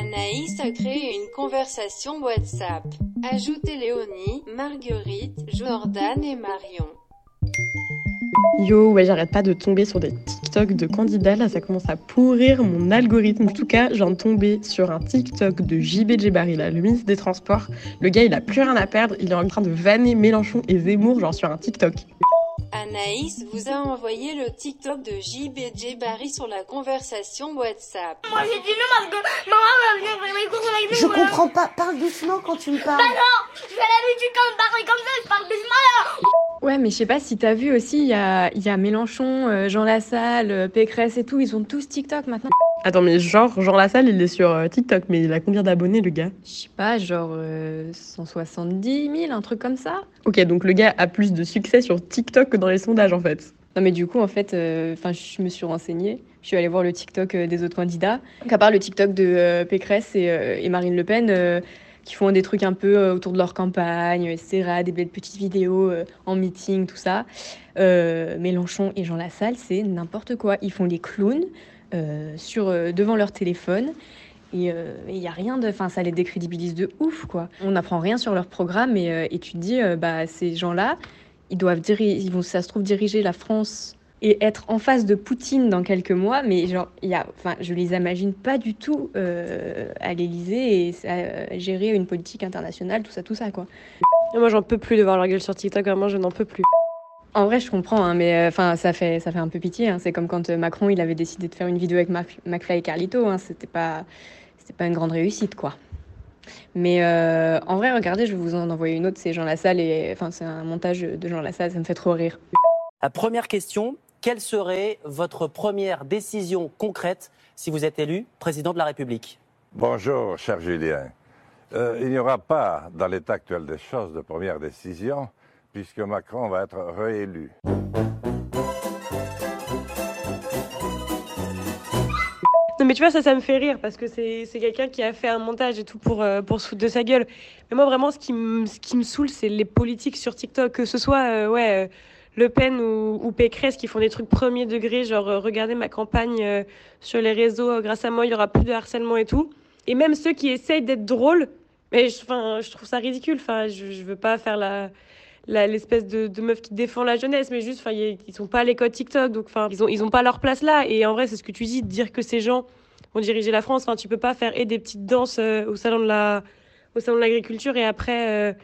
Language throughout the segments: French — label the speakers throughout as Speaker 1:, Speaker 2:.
Speaker 1: Anaïs a créé une conversation WhatsApp. Ajoutez Léonie, Marguerite, Jordan et Marion.
Speaker 2: Yo, ouais, j'arrête pas de tomber sur des TikTok de candidats. Là, ça commence à pourrir mon algorithme. En tout cas, je viens de tomber sur un TikTok de JB Djebari, là, le ministre des Transports. Le gars, il a plus rien à perdre. Il est en train de vanner Mélenchon et Zemmour, genre sur un TikTok.
Speaker 1: Anaïs vous a envoyé le TikTok de JB Barry sur la conversation WhatsApp.
Speaker 3: Moi j'ai dit non parce que maman va venir faire mes courses avec nous.
Speaker 4: Je comprends pas, parle doucement quand tu me parles.
Speaker 3: Bah non, je fais l'habitude quand je parle comme ça, je parle doucement là.
Speaker 5: Ouais, mais je sais pas si t'as vu aussi, il y a, y a Mélenchon, euh, Jean Lassalle, euh, Pécresse et tout, ils ont tous TikTok maintenant.
Speaker 2: Attends, mais genre, Jean Lassalle, il est sur euh, TikTok, mais il a combien d'abonnés, le gars?
Speaker 5: Je sais pas, genre euh, 170 000, un truc comme ça.
Speaker 2: Ok, donc le gars a plus de succès sur TikTok que dans les sondages, en fait.
Speaker 5: Non, mais du coup, en fait, euh, enfin, je me suis renseignée. Je suis allée voir le TikTok des autres candidats. Donc, à part le TikTok de euh, Pécresse et, et Marine Le Pen, qui font des trucs un peu euh, autour de leur campagne, etc., des belles petites vidéos euh, en meeting, tout ça. Euh, Mélenchon et Jean Lassalle, c'est n'importe quoi. Ils font des clowns euh, sur, euh, devant leur téléphone. Et il n'y a rien de. Enfin, ça les décrédibilise de ouf, quoi. On n'apprend rien sur leur programme et, euh, tu te dis, euh, bah, ces gens-là, ils doivent diriger, ils vont, ça se trouve, diriger la France et être en face de Poutine dans quelques mois, mais genre, il y a, enfin, je les imagine pas du tout euh, à l'Élysée et euh, gérer une politique internationale, tout ça, tout ça, quoi.
Speaker 6: Moi, j'en peux plus de voir leur gueule sur TikTok, vraiment, je n'en peux plus.
Speaker 5: En vrai, je comprends, hein, mais enfin, ça fait, ça fait un peu pitié. hein. C'est comme quand euh, Macron, il avait décidé de faire une vidéo avec Mac- McFly et Carlito. Hein. C'était pas, c'était pas une grande réussite, quoi. Mais euh, en vrai, regardez, je vais vous en envoyer une autre. C'est Jean Lassalle et, enfin, c'est un montage de Jean Lassalle. Ça me fait trop rire.
Speaker 7: La première question, quelle serait votre première décision concrète si vous êtes élu président de la République?
Speaker 8: Bonjour, cher Julien. Euh, il n'y aura pas, dans l'état actuel des choses, de première décision, puisque Macron va être réélu.
Speaker 6: Non, mais tu vois, ça, ça me fait rire parce que c'est c'est quelqu'un qui a fait un montage et tout pour, euh, pour se foutre de sa gueule. Mais moi, vraiment, ce qui me ce qui me saoule, c'est les politiques sur TikTok, que ce soit euh, ouais, euh, Le Pen ou, ou Pécresse qui font des trucs premier degré, genre euh, regardez ma campagne euh, sur les réseaux, euh, grâce à moi, il y aura plus de harcèlement et tout. Et même ceux qui essayent d'être drôles, mais je, je trouve ça ridicule. Je, je veux pas faire la l'espèce de, meuf qui défend la jeunesse, mais juste, enfin, ils sont pas à l'école TikTok, donc ils ont, ils ont pas leur place là. Et en vrai, c'est ce que tu dis, dire que ces gens vont diriger la France. Enfin, tu peux pas faire et des petites danses au salon de la, l'agriculture et après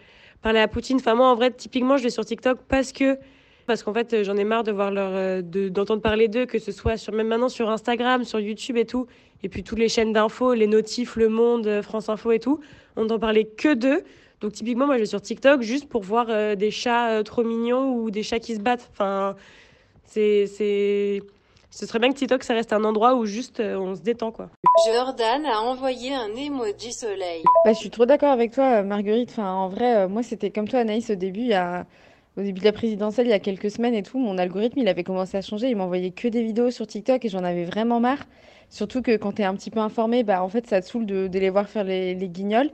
Speaker 6: parler à Poutine. Moi, en vrai, typiquement, je vais sur TikTok parce que, parce qu'en fait, euh, j'en ai marre de voir leur, euh, de- d'entendre parler d'eux, que ce soit sur, même maintenant sur Instagram, sur YouTube et tout, et puis toutes les chaînes d'infos, les notifs, Le Monde, euh, France Info et tout, on n'entend parler que d'eux. Donc typiquement, moi, je vais sur TikTok juste pour voir euh, des chats euh, trop mignons ou des chats qui se battent. Enfin, c'est, c'est, ce serait bien que TikTok, ça reste un endroit où juste euh, on se détend, quoi.
Speaker 1: Jordan a envoyé un emoji soleil.
Speaker 9: Bah, je suis trop d'accord avec toi, Marguerite. Enfin, en vrai, euh, moi, c'était comme toi, Anaïs, au début, il y a... au début de la présidentielle, il y a quelques semaines et tout, mon algorithme, il avait commencé à changer. Il m'envoyait que des vidéos sur TikTok et j'en avais vraiment marre. Surtout que quand tu es un petit peu informé, bah, en fait, ça te saoule de, voir faire les, guignols.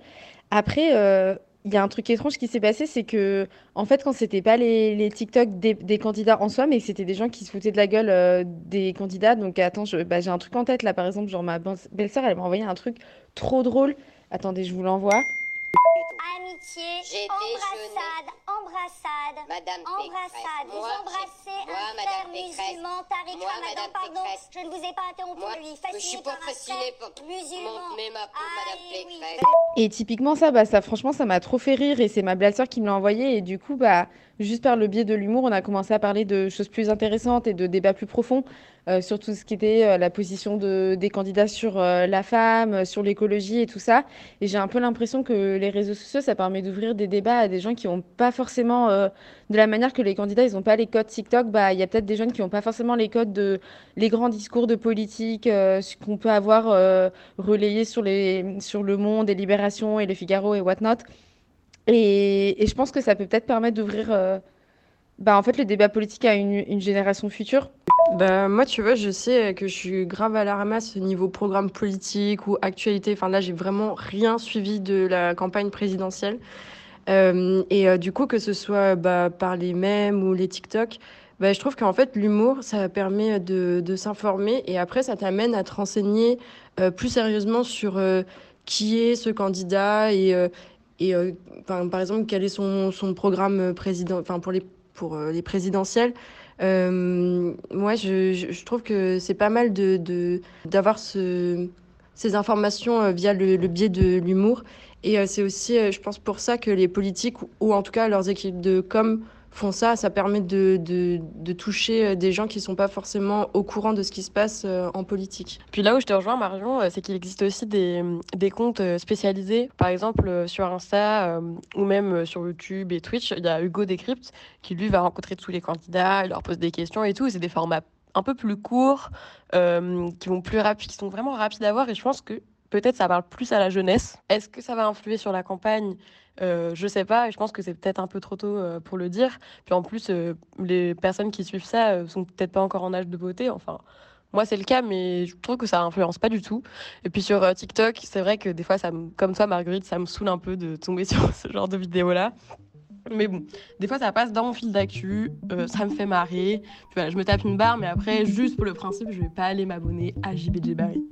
Speaker 9: Après, euh, il y a un truc étrange qui s'est passé, c'est que, en fait, quand c'était pas les, TikTok des, candidats en soi, mais c'était des gens qui se foutaient de la gueule euh, des candidats. Donc, attends, bah, j'ai un truc en tête là, par exemple, genre ma belle-sœur, elle m'a envoyé un truc trop drôle. Attendez, je vous l'envoie.
Speaker 3: Amitié,
Speaker 10: J'ai
Speaker 3: embrassade, embrassade,
Speaker 10: Madame
Speaker 3: embrassade.
Speaker 10: Pécresse.
Speaker 3: Vous
Speaker 10: Moi,
Speaker 3: embrassez
Speaker 10: j'ai- moi,
Speaker 3: un
Speaker 10: Madame
Speaker 3: frère
Speaker 10: Pécresse.
Speaker 3: musulman, Tariq Ramadan,
Speaker 10: Madame
Speaker 3: pardon, je ne vous ai pas interrompu,
Speaker 10: Moi,
Speaker 3: lui,
Speaker 10: je
Speaker 3: fasciné
Speaker 10: suis pas
Speaker 3: par
Speaker 10: par
Speaker 3: musulman.
Speaker 10: mais ma Madame. Pécresse.
Speaker 9: Et typiquement ça, bah, ça franchement, ça m'a trop fait rire et c'est ma belle-sœur qui me l'a envoyé et du coup, bah, juste par le biais de l'humour, on a commencé à parler de choses plus intéressantes et de débats plus profonds euh, sur tout ce qui était euh, la position de, des candidats sur euh, la femme, euh, sur l'écologie et tout ça. Et j'ai un peu l'impression que les réseaux sociaux, ça permet d'ouvrir des débats à des gens qui n'ont pas forcément, de la manière que les candidats, ils n'ont pas les codes TikTok, bah, il y a peut-être des jeunes qui n'ont pas forcément les codes de les grands discours de politique ce qu'on peut avoir relayés sur sur Le Monde et Libération et Le Figaro et whatnot. Et, je pense que ça peut peut-être permettre d'ouvrir euh, bah, en fait, le débat politique à une, génération future.
Speaker 2: Bah, moi, tu vois, je sais que je suis grave à la ramasse au niveau programme politique ou actualité. Enfin, là, j'ai vraiment rien suivi de la campagne présidentielle. Euh, et euh, du coup, que ce soit bah, par les mèmes ou les TikTok, bah, je trouve qu'en fait, l'humour, ça permet de, s'informer et après, ça t'amène à te renseigner euh, plus sérieusement sur qui est ce candidat et, et euh, par exemple, quel est son, programme président, enfin, pour les, pour euh, les présidentielles. Euh, moi, je, trouve que c'est pas mal de, d'avoir ce, ces informations euh, via le, le biais de l'humour. Et euh, c'est aussi, euh, je pense, pour ça que les politiques, ou en tout cas leurs équipes de com, font ça. Ça permet de, de, toucher euh, des gens qui ne sont pas forcément au courant de ce qui se passe euh, en politique.
Speaker 11: Puis là où je te rejoins, Marion, euh, c'est qu'il existe aussi des, des comptes spécialisés. Par exemple, sur Insta ou même sur YouTube et Twitch, il y a Hugo Décrypte qui, lui, va rencontrer tous les candidats, il leur pose des questions et tout. C'est des formats un peu plus courts, qui vont plus rapides, qui sont vraiment rapides à voir. Et je pense que peut-être ça parle plus à la jeunesse. Est-ce que ça va influer sur la campagne? Euh, Je sais pas. Je pense que c'est peut-être un peu trop tôt euh, pour le dire. Puis en plus, euh, les personnes qui suivent ça euh, sont peut-être pas encore en âge de voter. Enfin. Moi, c'est le cas, mais je trouve que ça influence pas du tout. Et puis sur TikTok, c'est vrai que des fois, comme toi, Marguerite, ça me saoule un peu de tomber sur ce genre de vidéos-là. Mais bon, des fois, ça passe dans mon fil d'actu, ça me fait marrer. Puis voilà, je me tape une barre, mais après, juste pour le principe, je vais pas aller m'abonner à JBG Barry.